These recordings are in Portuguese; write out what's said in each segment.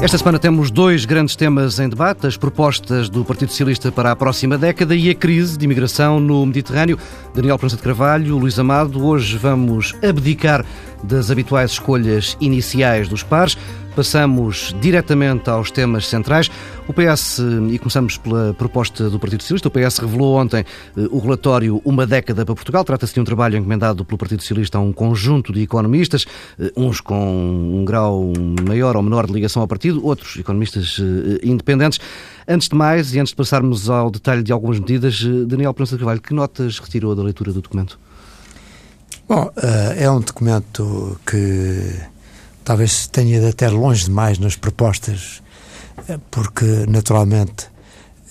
Esta semana temos dois grandes temas em debate: as propostas do Partido Socialista para a próxima década e a crise de imigração no Mediterrâneo. Daniel Prança de Carvalho, Luís Amado, hoje vamos abdicar das habituais escolhas iniciais dos pares. Passamos diretamente aos temas centrais. O PS, e começamos pela proposta do Partido Socialista, o PS revelou ontem eh, o relatório Uma Década para Portugal. Trata-se de um trabalho encomendado pelo Partido Socialista a um conjunto de economistas, eh, uns com um grau maior ou menor de ligação ao partido, outros economistas eh, independentes. Antes de mais, e antes de passarmos ao detalhe de algumas medidas, Daniel Prança de Carvalho, que notas retirou da leitura do documento? Bom, é um documento que talvez tenha ido até longe demais nas propostas, eh, porque naturalmente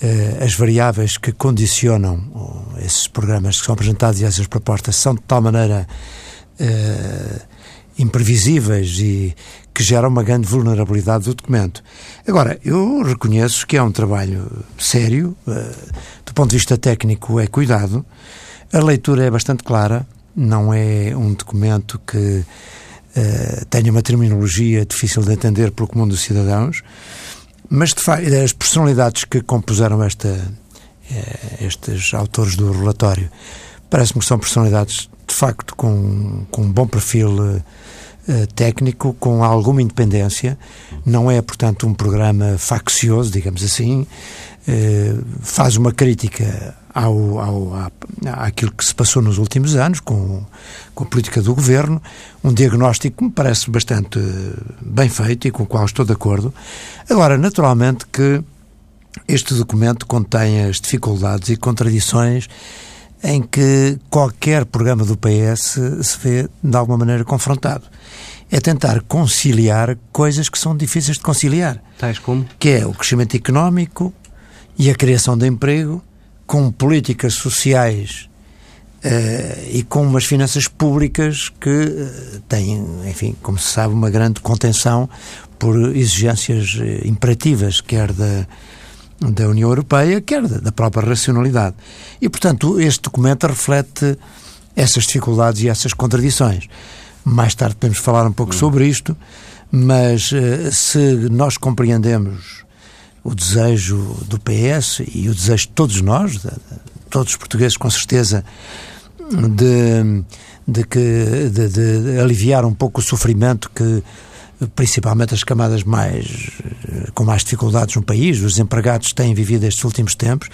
eh, as variáveis que condicionam esses programas que são apresentados e essas propostas são de tal maneira imprevisíveis e que geram uma grande vulnerabilidade do documento. Agora, eu reconheço que é um trabalho sério, do ponto de vista técnico é cuidado, a leitura é bastante clara, não é um documento que uh, tenha uma terminologia difícil de entender pelo comum dos cidadãos, mas de facto, as personalidades que compuseram esta, uh, estes autores do relatório parece-me que são personalidades de facto com, com um bom perfil uh, técnico, com alguma independência. Não é, portanto, um programa faccioso, digamos assim. faz uma crítica ao, ao, à, àquilo que se passou nos últimos anos com, com a política do governo, um diagnóstico que me parece bastante bem feito e com o qual estou de acordo. Agora, naturalmente que este documento contém as dificuldades e contradições em que qualquer programa do PS se vê de alguma maneira confrontado. É tentar conciliar coisas que são difíceis de conciliar. Tais como? Que é o crescimento económico e a criação de emprego com políticas sociais uh, e com umas finanças públicas que uh, têm, enfim, como se sabe, uma grande contenção por exigências uh, imperativas, quer da, da União Europeia, quer da, da própria racionalidade. E, portanto, este documento reflete essas dificuldades e essas contradições. Mais tarde podemos falar um pouco hum. sobre isto, mas se nós compreendemos o desejo do PS e o desejo de todos nós, de, de todos os portugueses, com certeza, de, de, que, de, de aliviar um pouco o sofrimento que principalmente as camadas mais com mais dificuldades no país, os empregados têm vivido estes últimos tempos,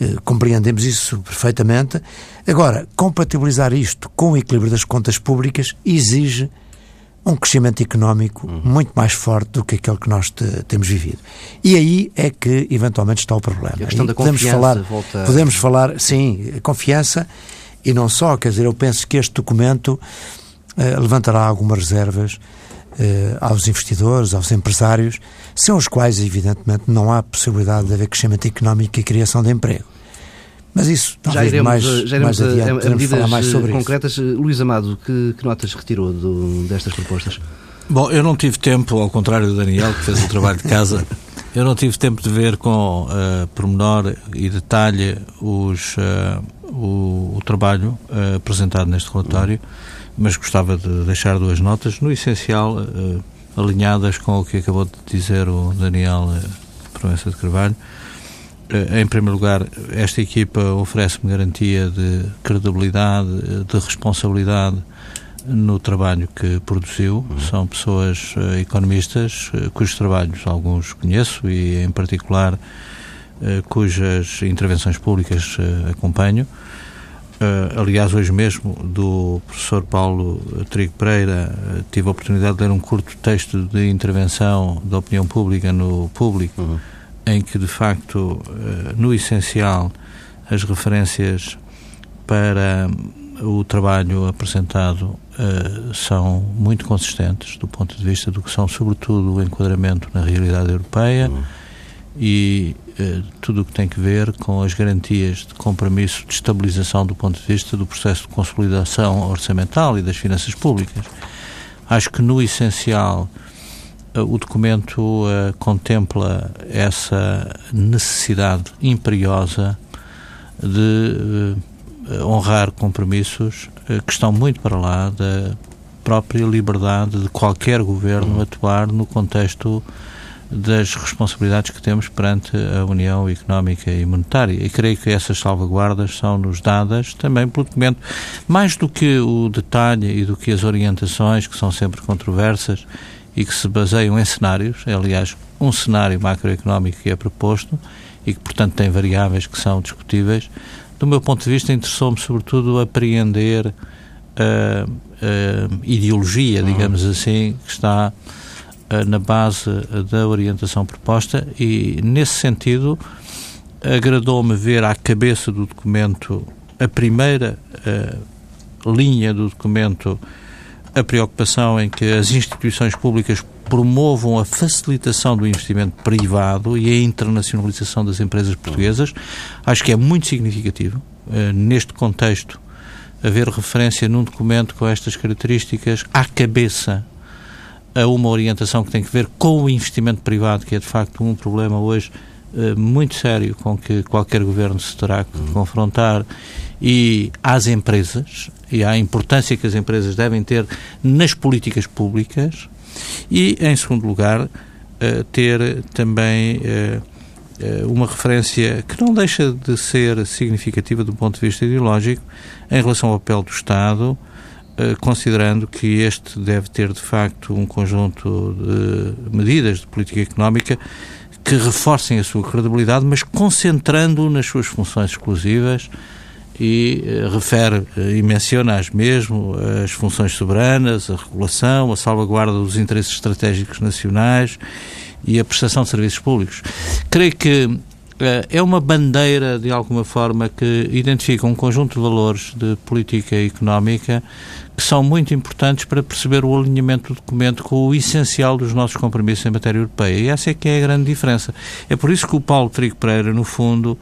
eh, compreendemos isso perfeitamente. Agora, compatibilizar isto com o equilíbrio das contas públicas exige um crescimento económico uhum. muito mais forte do que aquele que nós te, temos vivido. E aí é que eventualmente está o problema. a questão aí da podemos falar, volta... podemos falar, sim, confiança e não só, quer dizer, eu penso que este documento eh, levantará algumas reservas eh, aos investidores, aos empresários, sem os quais, evidentemente, não há possibilidade de haver crescimento económico e criação de emprego. Mas isso, já iremos, mais, já iremos mais adiante, a, a medidas mais sobre concretas. Isso. Luís Amado, que, que notas retirou do, destas propostas? Bom, eu não tive tempo, ao contrário do Daniel, que fez o trabalho de casa, eu não tive tempo de ver com uh, pormenor e detalhe os, uh, o, o, trabalho uh, apresentado neste relatório, mas gostava de deixar duas notas, no essencial, uh, alinhadas com o que acabou de dizer o Daniel Proença de Carvalho. Eh, em primeiro lugar, esta equipa oferece-me garantia de credibilidade, de responsabilidade no trabalho que produziu. Uhum. São pessoas uh, economistas uh, cujos trabalhos alguns conheço e, em particular, uh, cujas intervenções públicas acompanho. aliás, hoje mesmo, do professor Paulo Trigo Pereira, tive a oportunidade de ler um curto texto de intervenção da opinião pública no público. Uhum em que, de facto, eh, no essencial, as referências para o trabalho apresentado uh, são muito consistentes do ponto de vista do que são, sobretudo, o enquadramento na realidade europeia uhum. e uh, tudo o que tem que ver com as garantias de compromisso de estabilização do ponto de vista do processo de consolidação orçamental e das finanças públicas. Acho que, no essencial, eh, o documento uh, contempla essa necessidade imperiosa de uh, honrar compromissos uh, que estão muito para lá da própria liberdade de qualquer governo atuar no contexto das responsabilidades que temos perante a União Económica e Monetária. E creio que essas salvaguardas são-nos dadas também pelo documento, mais do que o detalhe e do que as orientações, que são sempre controversas e que se baseiam em cenários, é, aliás, um cenário macroeconómico que é proposto e que, portanto, tem variáveis que são discutíveis. Do meu ponto de vista, interessou-me, sobretudo, apreender a, a ideologia, digamos assim, que está eh, na base da orientação proposta e, nesse sentido, agradou-me ver à cabeça do documento a primeira linha do documento a preocupação em que as instituições públicas promovam a facilitação do investimento privado e a internacionalização das empresas portuguesas. Acho que é muito significativo, uh, neste contexto, haver referência num documento com estas características à cabeça a uma orientação que tem que ver com o investimento privado, que é de facto um problema hoje uh, muito sério com que qualquer governo se terá que uhum. confrontar, e às empresas, e à importância que as empresas devem ter nas políticas públicas, e, em segundo lugar, uh, ter também. Uh, uma referência que não deixa de ser significativa do ponto de vista ideológico em relação ao papel do Estado, eh, considerando que este deve ter de facto um conjunto de medidas de política económica que reforcem a sua credibilidade, mas concentrando nas suas funções exclusivas e uh, refere uh, e menciona as mesmo as funções soberanas, a regulação, a salvaguarda dos interesses estratégicos nacionais e a prestação de serviços públicos. Creio que é uma bandeira, de alguma forma, que identifica um conjunto de valores de política económica que são muito importantes para perceber o alinhamento do documento com o essencial dos nossos compromissos em matéria europeia. E essa é que é a grande diferença. É por isso que o Paulo Trigo Pereira, no fundo,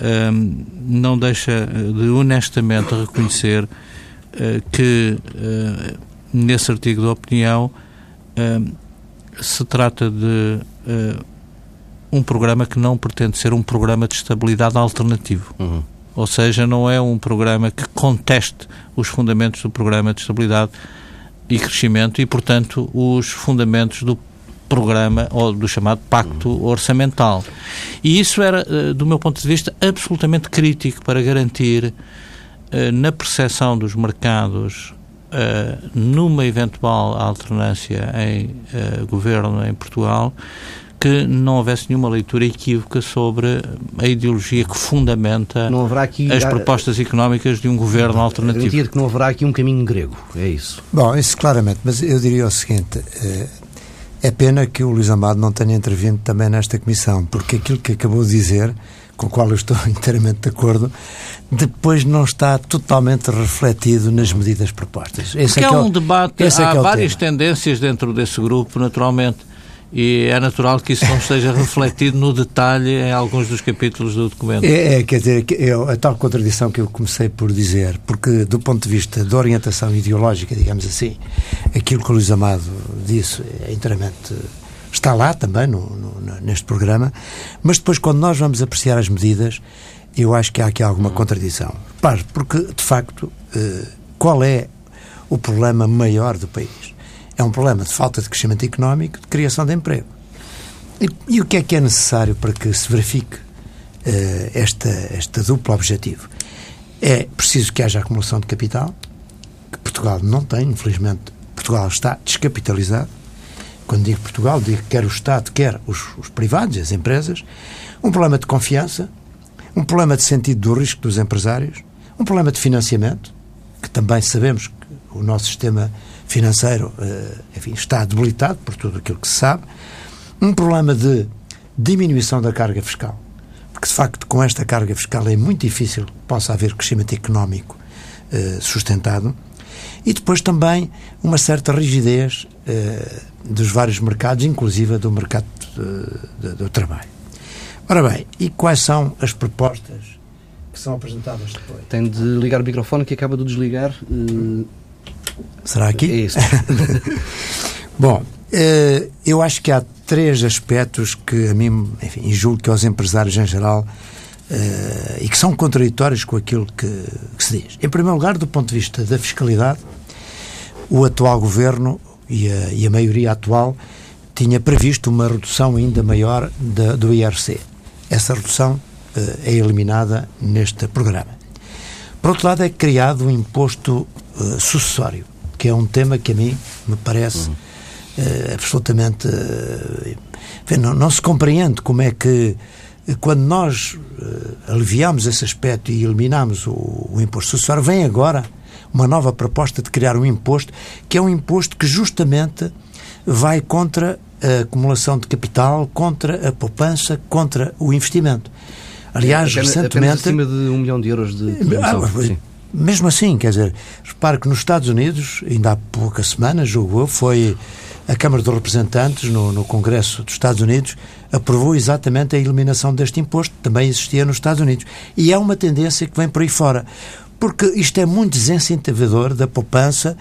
um, não deixa de honestamente reconhecer uh, que, uh, nesse artigo de opinião, se trata de um programa que não pretende ser um programa de estabilidade alternativo. Uhum. Ou seja, não é um programa que conteste os fundamentos do programa de estabilidade e crescimento e, portanto, os fundamentos do programa ou do chamado pacto uhum. orçamental. E isso era, eh, do meu ponto de vista, absolutamente crítico para garantir, eh, na percepção dos mercados, eh, numa eventual alternância em governo em Portugal, que não houvesse nenhuma leitura equívoca sobre a ideologia que fundamenta aqui, as propostas económicas de um governo alternativo. Eu que não haverá aqui um caminho grego, é isso. Bom, isso claramente, mas eu diria o seguinte, eh, é pena que o Luís Amado não tenha intervindo também nesta comissão, porque aquilo que acabou de dizer, com o qual eu estou inteiramente de acordo, depois não está totalmente refletido nas medidas propostas. Esse porque é, é, um debate, há é várias tema. tendências dentro desse grupo, naturalmente e é natural que isso não esteja refletido no detalhe em alguns dos capítulos do documento. É, é quer dizer, é a tal contradição que eu comecei por dizer, porque do ponto de vista da orientação ideológica, digamos assim, aquilo que o Luís Amado disse é inteiramente está lá também no, no, neste programa, mas depois quando nós vamos apreciar as medidas, eu acho que há aqui alguma contradição. Pare, porque de facto, eh, qual é o problema maior do país? É um problema de falta de crescimento económico, de criação de emprego. E, e o que é que é necessário para que se verifique uh, esta, este duplo objetivo? É preciso que haja acumulação de capital, que Portugal não tem, infelizmente. Portugal está descapitalizado. Quando digo Portugal, digo quer o Estado, quer os, os privados, as empresas. Um problema de confiança, um problema de sentido do risco dos empresários, um problema de financiamento, que também sabemos que o nosso sistema financeiro eh, enfim, está debilitado por tudo aquilo que se sabe, um problema de diminuição da carga fiscal, porque de facto com esta carga fiscal é muito difícil que possa haver crescimento económico eh, sustentado, e depois também uma certa rigidez eh, dos vários mercados, inclusive do mercado do, do trabalho. Ora bem, e quais são as propostas que são apresentadas depois? Tem de ligar o microfone que acaba de desligar. Uh, Será aqui? É isso. Bom, eh, eu acho que há três aspectos que a mim, enfim, julgo que aos empresários em geral Uh, e que são contraditórios com aquilo que, que, se diz. Em primeiro lugar, do ponto de vista da fiscalidade, o atual governo e a, e a maioria atual tinha previsto uma redução ainda maior de, do IRC. Essa redução uh, é eliminada neste programa. Por outro lado, é criado um imposto uh, sucessório, que é um tema que a mim me parece uh, absolutamente. Não, não, se compreende como é que, quando nós aliviamos esse aspecto e eliminamos o, o imposto sucessório, vem agora uma nova proposta de criar um imposto que é um imposto que justamente vai contra a acumulação de capital, contra a poupança, contra o investimento. Aliás, apenas, recentemente. Apenas acima de um milhão de euros de ah, Mesmo assim, quer dizer, repare que nos Estados Unidos, ainda há poucas semanas, julgo foi a Câmara dos Representantes, no, no Congresso dos Estados Unidos, aprovou exatamente a eliminação deste imposto, também existia nos Estados Unidos. E é uma tendência que vem por aí fora porque isto é muito desincentivador da poupança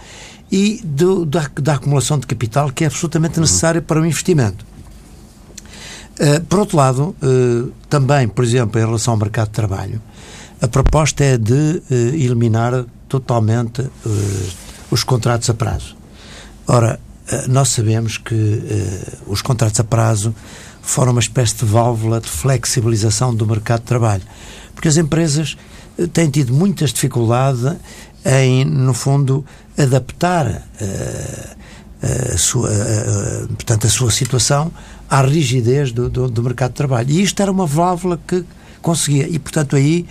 e do, da, da, acumulação de capital que é absolutamente necessária para o investimento. Uh, por outro lado, uh, também, por exemplo, em relação ao mercado de trabalho, a proposta é de uh, eliminar totalmente os contratos a prazo. Ora, nós sabemos que os contratos a prazo foram uma espécie de válvula de flexibilização do mercado de trabalho, porque as empresas tem tido muitas dificuldades em, no fundo, adaptar a, sua, portanto, a sua situação à rigidez do, do, do, mercado de trabalho. E isto era uma válvula que conseguia. E, portanto, aí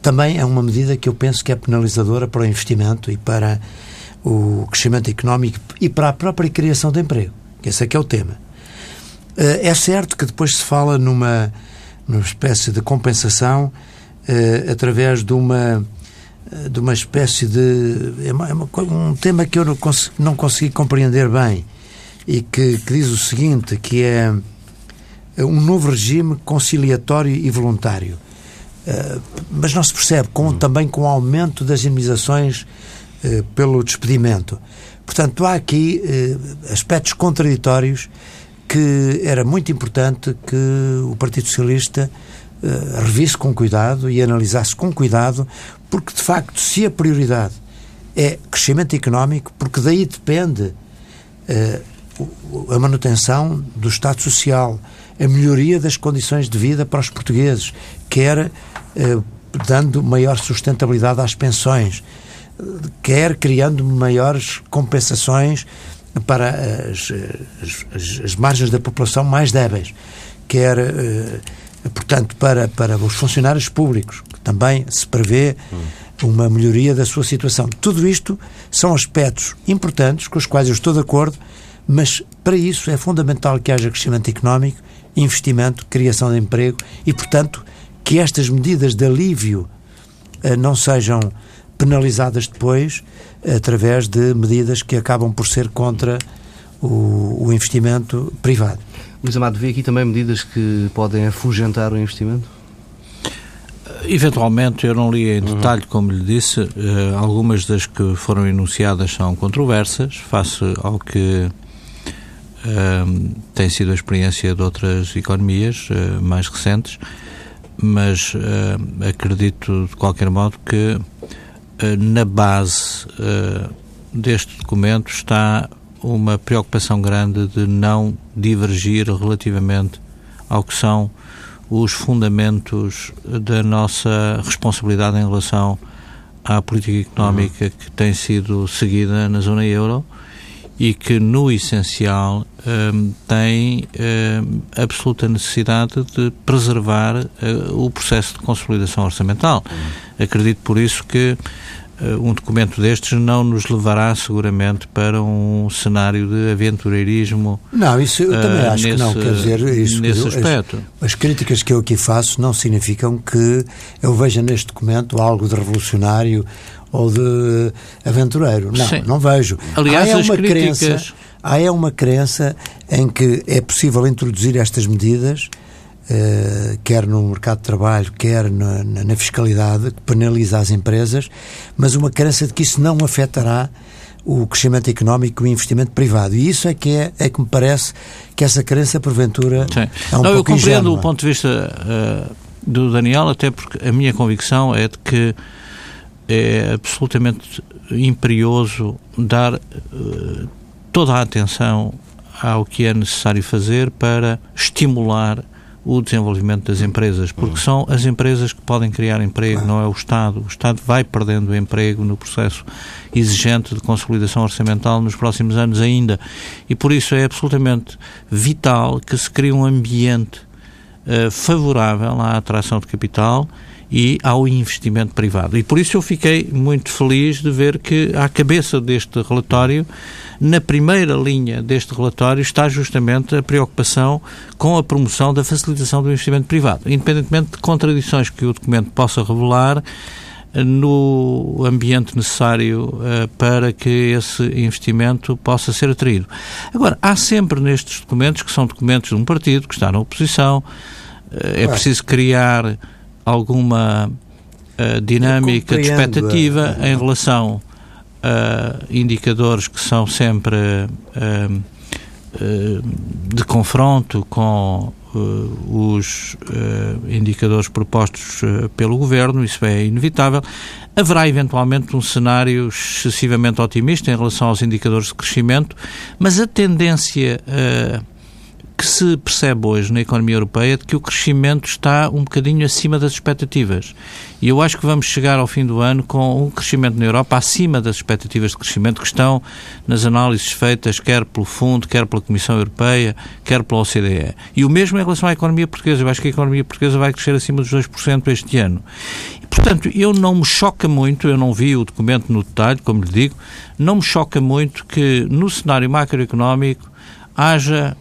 também é uma medida que eu penso que é penalizadora para o investimento e para o crescimento económico e para a própria criação de emprego. Esse é que é o tema. Uh, é certo que depois se fala numa, numa espécie de compensação uh, através de uma eh, de uma espécie de é, uma, é um tema que eu não consegui, não consegui compreender bem e que, que, diz o seguinte que é, é um novo regime conciliatório e voluntário mas não se percebe com, uhum. também com o aumento das indemnizações uh, pelo despedimento portanto há aqui uh, aspectos contraditórios que era muito importante que o Partido Socialista revisse com cuidado e analisasse com cuidado, porque de facto, se a prioridade é crescimento económico, porque daí depende a manutenção do Estado Social, a melhoria das condições de vida para os portugueses, quer dando maior sustentabilidade às pensões, quer criando maiores compensações para as, as, as margens da população mais débeis, quer uh, portanto, para, para os funcionários públicos, que também se prevê uma melhoria da sua situação. Tudo isto são aspectos importantes com os quais eu estou de acordo, mas para isso é fundamental que haja crescimento económico, investimento, criação de emprego e, portanto, que estas medidas de alívio eh, não sejam penalizadas depois através de medidas que acabam por ser contra o, o investimento privado. Luís Amado, vê aqui também medidas que podem afugentar o investimento? Eventualmente, eu não li em uhum. detalhe, como lhe disse, uh, algumas das que foram enunciadas são controversas, face ao que uh, tem sido a experiência de outras economias uh, mais recentes, mas acredito, de qualquer modo, que na base deste documento está uma preocupação grande de não divergir relativamente ao que são os fundamentos da nossa responsabilidade em relação à política económica uhum. que tem sido seguida na zona euro e que, no essencial, um, tem um, absoluta necessidade de preservar uh, o processo de consolidação orçamental. Uhum. Acredito, por isso, que eh, um documento destes não nos levará seguramente para um cenário de aventureirismo. Não, isso eu também uh, acho nesse, que não. Quer dizer, isso, nesse eu, aspecto. As, as, críticas que eu aqui faço não significam que eu veja neste documento algo de revolucionário ou de aventureiro. Não, Sim. não vejo. Aliás, há é uma críticas... crença, há é uma crença em que é possível introduzir estas medidas Uh, quer no mercado de trabalho, quer na, na, na, fiscalidade, que penaliza as empresas, mas uma crença de que isso não afetará o crescimento económico e o investimento privado. E isso é que, é, é que me parece que essa crença, porventura, Sim. é um não, pouco Eu compreendo ingênua. o ponto de vista uh, do Daniel, até porque a minha convicção é de que é absolutamente imperioso dar uh, toda a atenção ao que é necessário fazer para estimular o desenvolvimento das empresas, porque são as empresas que podem criar emprego, não é o Estado. O Estado vai perdendo emprego no processo exigente de consolidação orçamental nos próximos anos ainda. E por isso é absolutamente vital que se crie um ambiente uh, favorável à atração de capital e ao investimento privado. E por isso eu fiquei muito feliz de ver que, à cabeça deste relatório, na primeira linha deste relatório, está justamente a preocupação com a promoção da facilitação do investimento privado, independentemente de contradições que o documento possa revelar no ambiente necessário uh, para que esse investimento possa ser atraído. Agora, há sempre nestes documentos, que são documentos de um partido que está na oposição, uh, é preciso criar alguma uh, dinâmica de expectativa em relação a indicadores que são sempre uh, uh, de confronto com os indicadores propostos pelo Governo, isso é inevitável. Haverá eventualmente um cenário excessivamente otimista em relação aos indicadores de crescimento, mas a tendência que se percebe hoje na economia europeia de que o crescimento está um bocadinho acima das expectativas. E eu acho que vamos chegar ao fim do ano com um crescimento na Europa acima das expectativas de crescimento que estão nas análises feitas quer pelo Fundo, quer pela Comissão Europeia, quer pela OCDE. E o mesmo em relação à economia portuguesa. Eu acho que a economia portuguesa vai crescer acima dos 2% este ano. E, portanto, eu não me choca muito, eu não vi o documento no detalhe, como lhe digo, não me choca muito que no cenário macroeconómico haja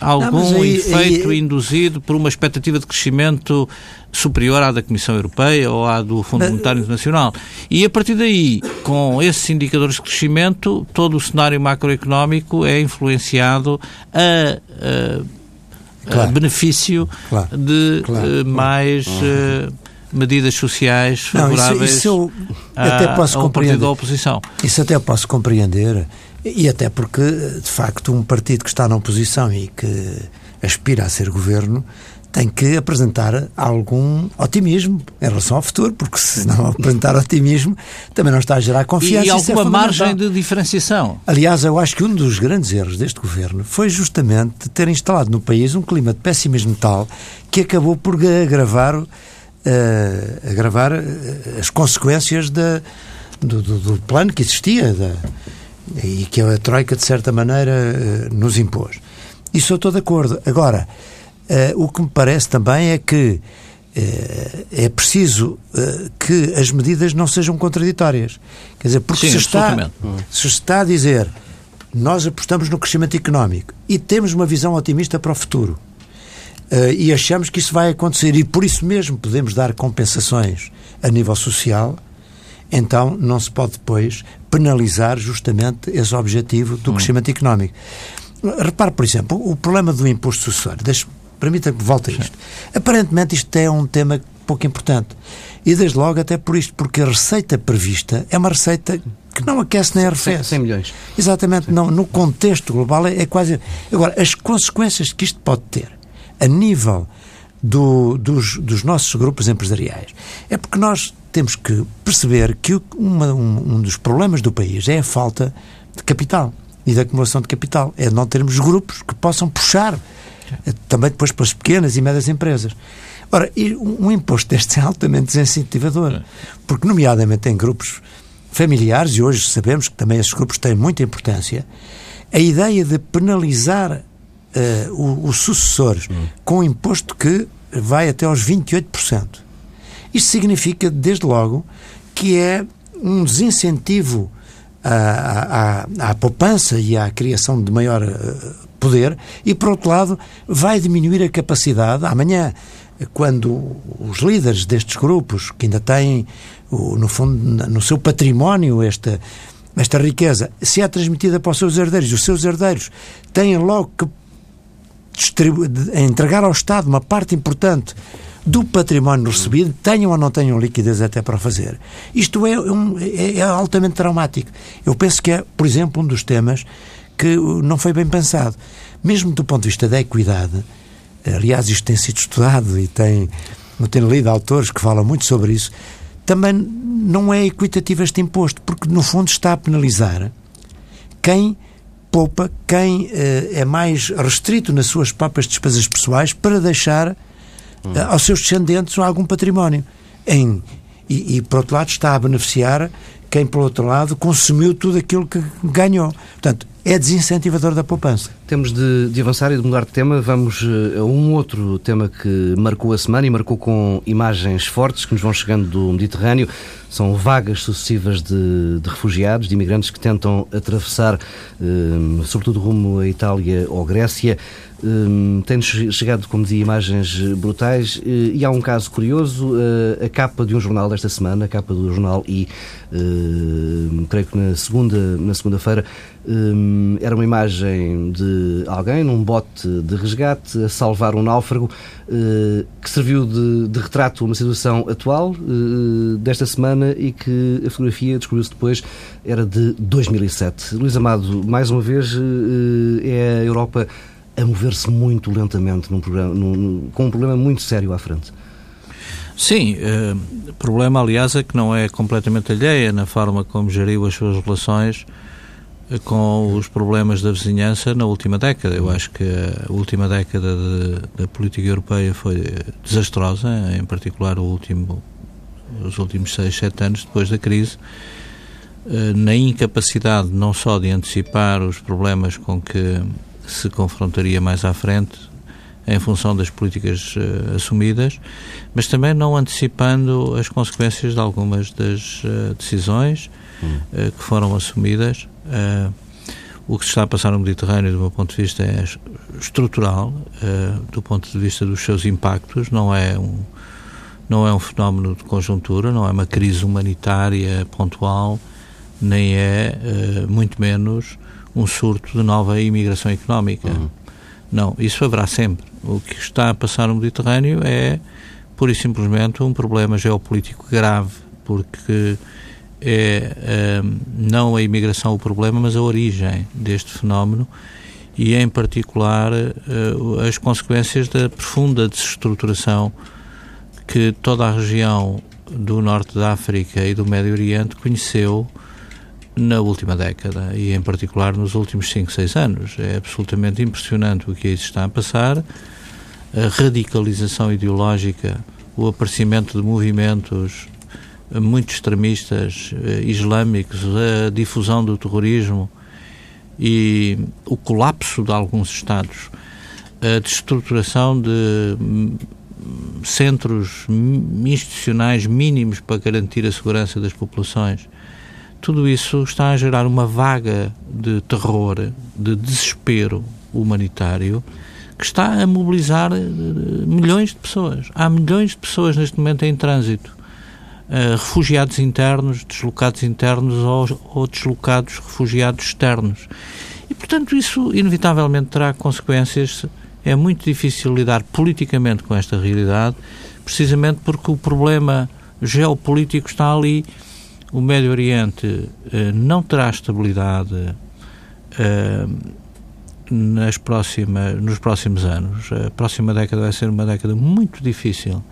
algum não, aí, efeito aí, induzido por uma expectativa de crescimento superior à da Comissão Europeia ou à do Fundo Monetário Internacional. E a partir daí, com esses indicadores de crescimento, todo o cenário macroeconómico é influenciado a, a, claro. a benefício claro. de claro. mais. Uh, medidas sociais favoráveis não, isso, isso eu até posso a, compreender. da oposição. Isso até posso compreender e até porque, de facto, um partido que está na oposição e que aspira a ser governo tem que apresentar algum otimismo em relação ao futuro, porque se não apresentar otimismo, também não está a gerar confiança. E, e é alguma é margem de diferenciação. Aliás, eu acho que um dos grandes erros deste governo foi justamente ter instalado no país um clima de pessimismo tal que acabou por agravar, uh, agravar uh, as consequências da, do, do, do, plano que existia, da, e que a Troika, de certa maneira, eh, nos impôs. Isso eu estou de acordo. Agora, eh, o que me parece também é que eh, é preciso que as medidas não sejam contraditórias. Quer dizer, porque Sim, se, está, se está a dizer nós apostamos no crescimento económico e temos uma visão otimista para o futuro e achamos que isso vai acontecer e por isso mesmo podemos dar compensações a nível social, então não se pode depois penalizar justamente esse objetivo do hum. crescimento económico. Repare, por exemplo, o problema do imposto sucessório. Permita-me que volte a isto. Sim. Aparentemente isto é um tema pouco importante. E desde logo até por isto, porque a receita prevista é uma receita que não aquece nem arrefece. 100 milhões. Exatamente, não, no contexto global é, é, quase... Agora, as consequências que isto pode ter a nível do, dos, dos nossos grupos empresariais é porque nós temos que perceber que uma, um, um dos problemas do país é a falta de capital e da acumulação de capital. É não termos grupos que possam puxar eh, também depois pelas pequenas e médias empresas. Ora, um imposto deste é altamente desincentivador, é. porque, nomeadamente em grupos familiares, e hoje sabemos que também esses grupos têm muita importância, a ideia de penalizar uh, os sucessores hum. com um imposto que vai até aos 28%. Isto significa, desde logo, que é um desincentivo à, à, à poupança e à criação de maior eh, poder e, por outro lado, vai diminuir a capacidade. Amanhã, quando os líderes destes grupos, que ainda têm, no fundo, no seu património esta, esta riqueza, se é transmitida para os seus herdeiros, os seus herdeiros têm logo que entregar ao Estado uma parte importante do património recebido, tenham ou não tenham liquidez até para fazer. Isto é, um, é, é altamente traumático. Eu penso que é, por exemplo, um dos temas que não foi bem pensado. Mesmo do ponto de vista da equidade, aliás, isto tem sido estudado e tem, eu tenho lido autores que falam muito sobre isso, também não é equitativo este imposto, porque no fundo está a penalizar quem poupa quem é mais restrito nas suas próprias despesas pessoais para deixar aos seus descendentes algum património. Em, e, e, por outro lado, está a beneficiar quem, por outro lado, consumiu tudo aquilo que ganhou. Portanto, é desincentivador da poupança. Temos de, de, avançar e de mudar de tema. Vamos eh, a um outro tema que marcou a semana e marcou com imagens fortes que nos vão chegando do Mediterrâneo. São vagas sucessivas de, de refugiados, de imigrantes que tentam atravessar, eh, sobretudo rumo à Itália ou Grécia. Um, Tem-nos chegado, como dizia, imagens brutais eh, e há um caso curioso, a capa de um jornal desta semana, a capa do jornal uh, creio que na segunda na segunda-feira, um, era uma imagem de alguém num bote de resgate a salvar um náufrago uh, que serviu de, de, retrato a uma situação atual desta semana e que a fotografia, descobriu-se depois, era de 2007. Luís Amado, mais uma vez, é a Europa a mover-se muito lentamente num programa, num, com um problema muito sério à frente. Sim, uh, problema, aliás, é que não é completamente alheia na forma como geriu as suas relações com os problemas da vizinhança na última década. Eu acho que a última década da política europeia foi desastrosa, em particular o último, os últimos seis, sete anos depois da crise, uh, na incapacidade não só de antecipar os problemas com que se confrontaria mais à frente em função das políticas uh, assumidas, mas também não antecipando as consequências de algumas das uh, decisões uh, que foram assumidas. O que se está a passar no Mediterrâneo, do meu ponto de vista, é estrutural, do ponto de vista dos seus impactos, não é um não é um fenómeno de conjuntura, não é uma crise humanitária pontual, nem é, muito menos, um surto de nova imigração económica. Uhum. Não, isso haverá sempre. O que está a passar no Mediterrâneo é, pura e simplesmente, um problema geopolítico grave, porque é um, não a imigração o problema, mas a origem deste fenómeno e, em particular, uh, as consequências da profunda desestruturação que toda a região do norte da África e do Médio Oriente conheceu na última década e, em particular, nos últimos 5, 6 anos. É absolutamente impressionante o que aí está a passar. A radicalização ideológica, o aparecimento de movimentos muito extremistas eh, islâmicos, a difusão do terrorismo e o colapso de alguns Estados, a destruturação de hum, centros institucionais mínimos para garantir a segurança das populações tudo isso está a gerar uma vaga de terror, de desespero humanitário, que está a mobilizar eh, milhões de pessoas. Há milhões de pessoas neste momento em trânsito. Uh, refugiados internos, deslocados internos ou, ou deslocados refugiados externos. E, portanto, isso inevitavelmente terá consequências. É muito difícil lidar politicamente com esta realidade, precisamente porque o problema geopolítico está ali o Médio Oriente eh, não terá estabilidade eh, nas próxima, nos próximos anos. A próxima década vai ser uma década muito difícil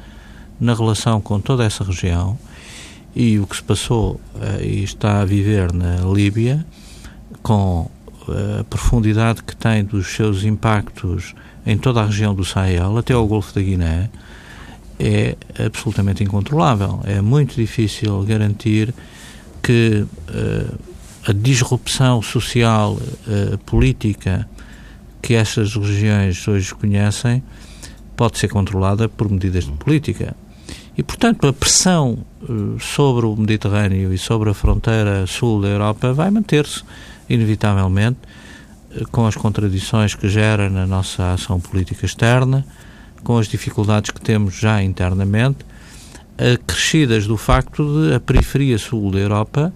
na relação com toda essa região e o que se passou eh, e está a viver na Líbia, com a profundidade que tem dos seus impactos em toda a região do Sahel, até ao Golfo da Guiné, é absolutamente incontrolável. É muito difícil garantir que uh, a disrupção social, uh, política que estas regiões hoje conhecem pode ser controlada por medidas de política. E, portanto, a pressão uh, sobre o Mediterrâneo e sobre a fronteira sul da Europa vai manter-se, inevitavelmente, com as contradições que gera na nossa ação política externa, com as dificuldades que temos já internamente, acrescidas do facto de a periferia sul da Europa,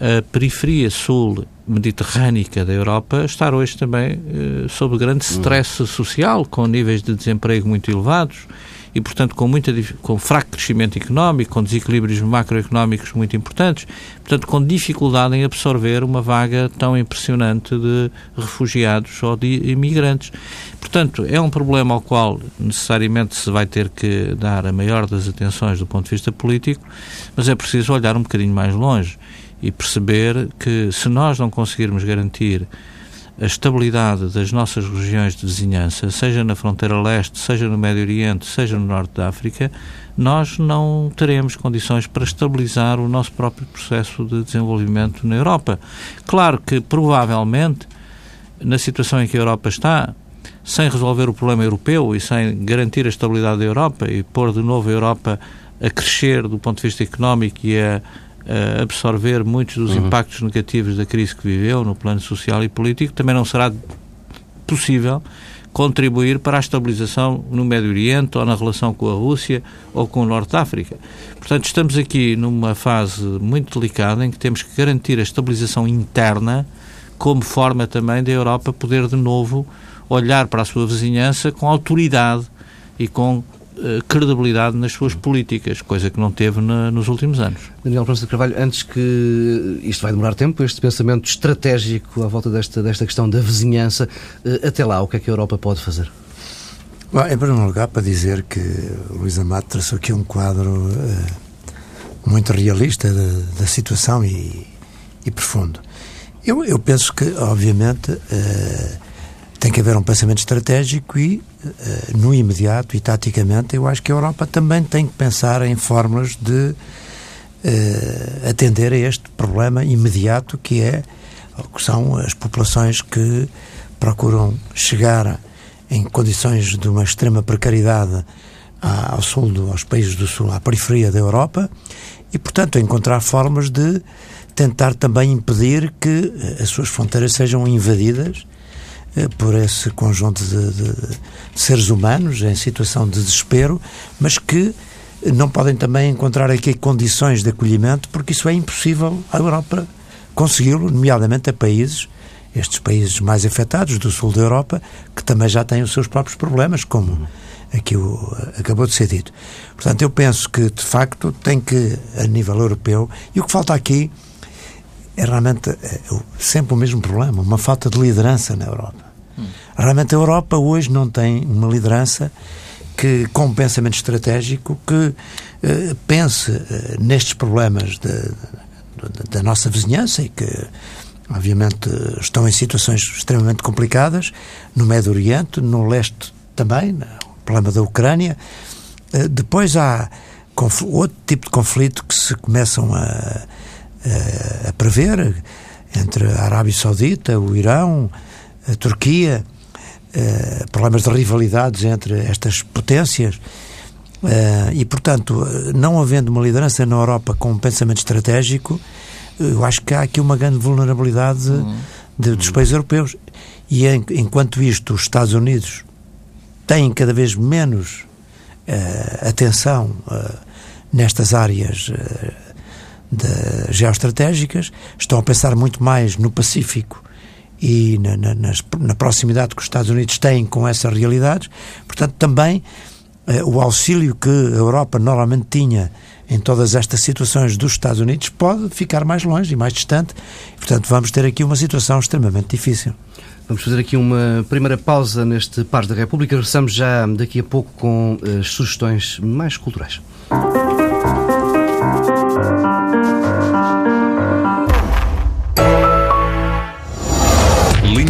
a periferia sul mediterrânica da Europa, estar hoje também eh, sob grande stress social, com níveis de desemprego muito elevados e, portanto, com, muita, com fraco crescimento económico, com desequilíbrios macroeconómicos muito importantes, portanto, com dificuldade em absorver uma vaga tão impressionante de refugiados ou de imigrantes. Portanto, é um problema ao qual necessariamente se vai ter que dar a maior das atenções do ponto de vista político, mas é preciso olhar um bocadinho mais longe e perceber que se nós não conseguirmos garantir a estabilidade das nossas regiões de vizinhança, seja na fronteira leste, seja no Médio Oriente, seja no Norte da África, nós não teremos condições para estabilizar o nosso próprio processo de desenvolvimento na Europa. Claro que, provavelmente, na situação em que a Europa está, sem resolver o problema europeu e sem garantir a estabilidade da Europa e pôr de novo a Europa a crescer do ponto de vista económico e a absorver muitos dos uhum. impactos negativos da crise que viveu no plano social e político, também não será possível contribuir para a estabilização no Médio Oriente ou na relação com a Rússia ou com o Norte da África. Portanto, estamos aqui numa fase muito delicada em que temos que garantir a estabilização interna como forma também da Europa poder de novo olhar para a sua vizinhança com autoridade e com eh, credibilidade nas suas políticas, coisa que não teve na, nos últimos anos. Daniel França de Carvalho, antes que isto vai demorar tempo, este pensamento estratégico à volta desta, desta questão da vizinhança, eh, até lá, o que é que a Europa pode fazer? Bom, em primeiro lugar, para dizer que Luís Amado traçou aqui um quadro uh, muito realista da, da situação e, e, profundo. Eu, eu penso que, obviamente, uh, tem que haver um pensamento estratégico e no imediato e taticamente, eu acho que a Europa também tem que pensar em fórmulas de uh, atender a este problema imediato que é que são as populações que procuram chegar em condições de uma extrema precariedade ao sul, do, aos países do sul, à periferia da Europa e, portanto, encontrar formas de tentar também impedir que eh, as suas fronteiras sejam invadidas eh, por esse conjunto de, de, de, seres humanos em situação de desespero, mas que não podem também encontrar aqui condições de acolhimento, porque isso é impossível à Europa consegui-lo, nomeadamente a países, estes países mais afetados do sul da Europa, que também já têm os seus próprios problemas, como aqui o, acabou de ser dito. Portanto, eu penso que, de facto, tem que, a nível europeu, e o que falta aqui é realmente é, sempre o mesmo problema, uma falta de liderança na Europa. Realmente a Europa hoje não tem uma liderança que, com um pensamento estratégico, que eh, pense eh, nestes problemas de, de, da nossa vizinhança e que, obviamente, estão em situações extremamente complicadas no Médio Oriente, no leste também, o problema da Ucrânia. Eh, depois há outro tipo de conflito que se começam a uh, a prever entre a Arábia Saudita, o Irão, a Turquia, uh, problemas de rivalidades entre estas potências. Uh, e, portanto, não havendo uma liderança na Europa com um pensamento estratégico, eu acho que há aqui uma grande vulnerabilidade uhum. de, dos países europeus. E, en, enquanto isto, os Estados Unidos têm cada vez menos uh, atenção uh, nestas áreas de, geoestratégicas, estão a pensar muito mais no Pacífico e na, na, nas, na, proximidade que os Estados Unidos têm com essas realidades. Portanto, também eh, o auxílio que a Europa normalmente tinha em todas estas situações dos Estados Unidos pode ficar mais longe e mais distante. Portanto, vamos ter aqui uma situação extremamente difícil. Vamos fazer aqui uma primeira pausa neste Pares da República. Regressamos já daqui a pouco com as eh, sugestões mais culturais.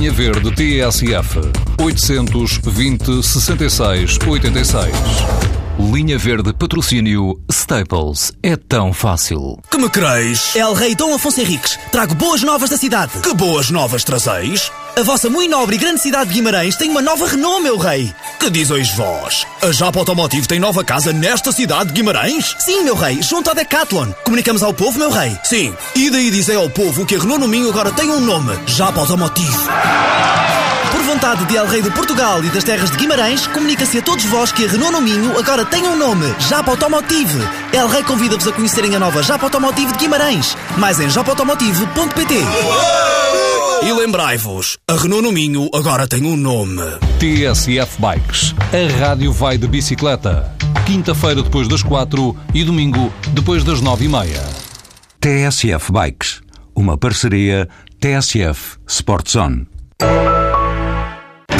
Linha Verde TSF 820 66 86. Linha Verde Patrocínio Staples. É tão fácil. Que me creis? El Rei Dom Afonso Henriques. Trago boas novas da cidade. Que boas novas trazeis? A vossa muito nobre e grande cidade de Guimarães tem uma nova Renault, meu rei. Que dizeis vós? A Japa Automotive tem nova casa nesta cidade de Guimarães? Sim, meu rei, junto à Decathlon. Comunicamos ao povo, meu rei? Sim, e daí dizei ao povo que a Renault no Minho agora tem um nome: Japa Automotive. Por vontade de El Rei de Portugal e das terras de Guimarães, comunica-se a todos vós que a Renault no Minho agora tem um nome: Japa Automotive. El Rei convida-vos a conhecerem a nova Japa Automotive de Guimarães. Mais em japaautomotive.pt. E lembrai-vos, a Renault no Minho agora tem um nome. TSF Bikes. A rádio vai de bicicleta. Quinta-feira depois das quatro e domingo depois das nove e meia. TSF Bikes. Uma parceria TSF Sport Zone.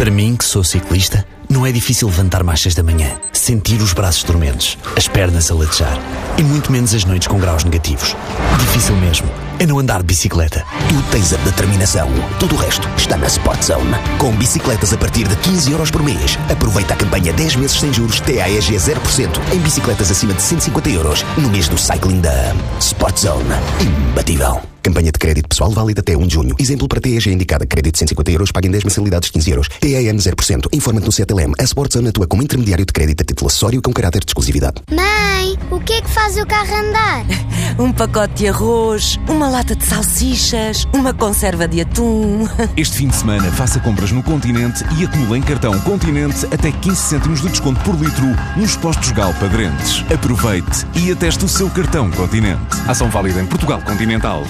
Para mim, que sou ciclista, não é difícil levantar-me às seis da manhã, sentir os braços dormentes, as pernas a latejar e muito menos as noites com graus negativos. Difícil mesmo é não andar de bicicleta. Tu tens a determinação. Tudo o resto está na Sport Zone. Com bicicletas a partir de 15 euros por mês. Aproveita a campanha 10 meses sem juros TAEG 0% em bicicletas acima de 150 euros no mês do cycling da Sport Zone. Imbatível. Campanha de crédito pessoal válida até 1 de junho. Exemplo para TEG indicada. Crédito de 150 euros, paga em 10 mensalidades de 15 euros. TAN 0%. Informa-te no CTLM. A Sportzone atua como intermediário de crédito a título acessório com caráter de exclusividade. Mãe, o que é que faz o carro andar? um pacote de arroz, uma lata de salsichas, uma conserva de atum. Este fim de semana faça compras no Continente e acumule em cartão Continente até 15 cêntimos de desconto por litro nos postos Galpa Drentes. Aproveite e ateste o seu cartão Continente. Ação válida em Portugal Continental.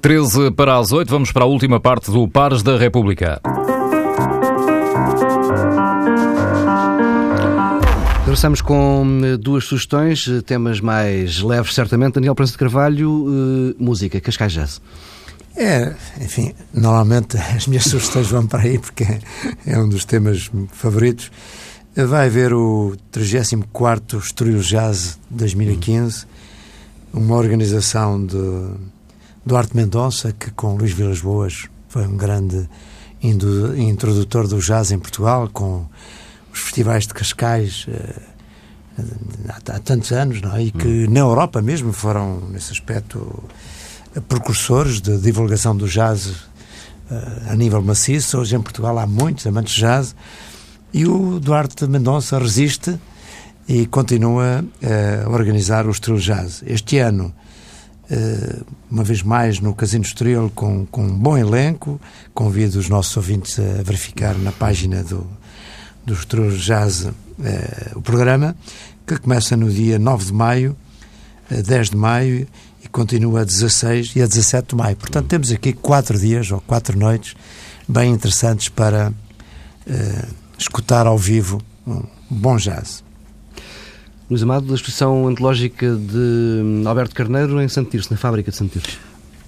13 para as 8, vamos para a última parte do Pares da República. Começamos com eh, duas sugestões, eh, temas mais leves, certamente. Daniel Prensa de Carvalho, uh, música, Cascais Jazz. É, enfim, normalmente as minhas sugestões vão para aí porque é um dos temas favoritos. Vai haver o 34º Estoril Jazz 2015, uma organização de Duarte Mendonça, que com Luís Vilas Boas foi um grande introdutor do jazz em Portugal, com os festivais de Cascais uh, há, tantos anos, não é? E que hum. na Europa mesmo foram, nesse aspecto, precursores de divulgação do jazz uh, a nível maciço. Hoje em Portugal há muitos amantes de jazz e o Duarte Mendonça resiste e continua uh, a organizar o Estrela Jazz. Este ano eh, uma vez mais no Casino Estoril com, com um bom elenco. Convido os nossos ouvintes a verificar na página do, do Estoril Jazz eh, o programa, que começa no dia 9 de maio, 10 eh, de maio e continua a 16 e a 17 de maio. Portanto, temos aqui quatro dias ou quatro noites bem interessantes para escutar ao vivo um bom jazz. Luís Amado, da exposição antológica de hum, Alberto Carneiro em Santo Tirso, na fábrica de Santo Tirso.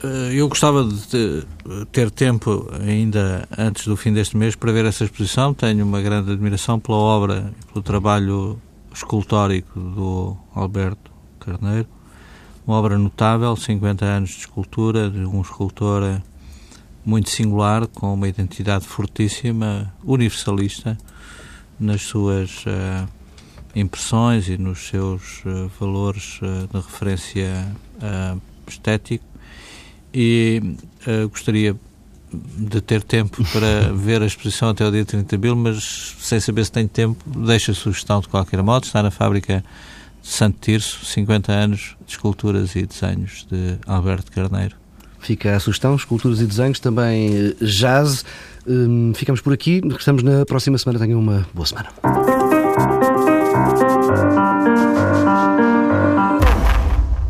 Eh, eu gostava de ter tempo ainda antes do fim deste mês para ver essa exposição. Tenho uma grande admiração pela obra pelo trabalho escultórico do Alberto Carneiro. Uma obra notável, 50 anos de escultura, de um escultor eh, muito singular, com uma identidade fortíssima, universalista nas suas uh, impressões e nos seus uh, valores uh, de referência uh, estético e gostaria de ter tempo para ver a exposição até o dia 30 de abril, mas sem saber se tenho tempo, deixo a sugestão de qualquer modo, está na fábrica de Santo Tirso, 50 anos de esculturas e desenhos de Alberto Carneiro. Fica a sugestão, esculturas e desenhos, também jazz. Hum, ficamos por aqui, regressamos na próxima semana. Tenham uma boa semana. Thank you.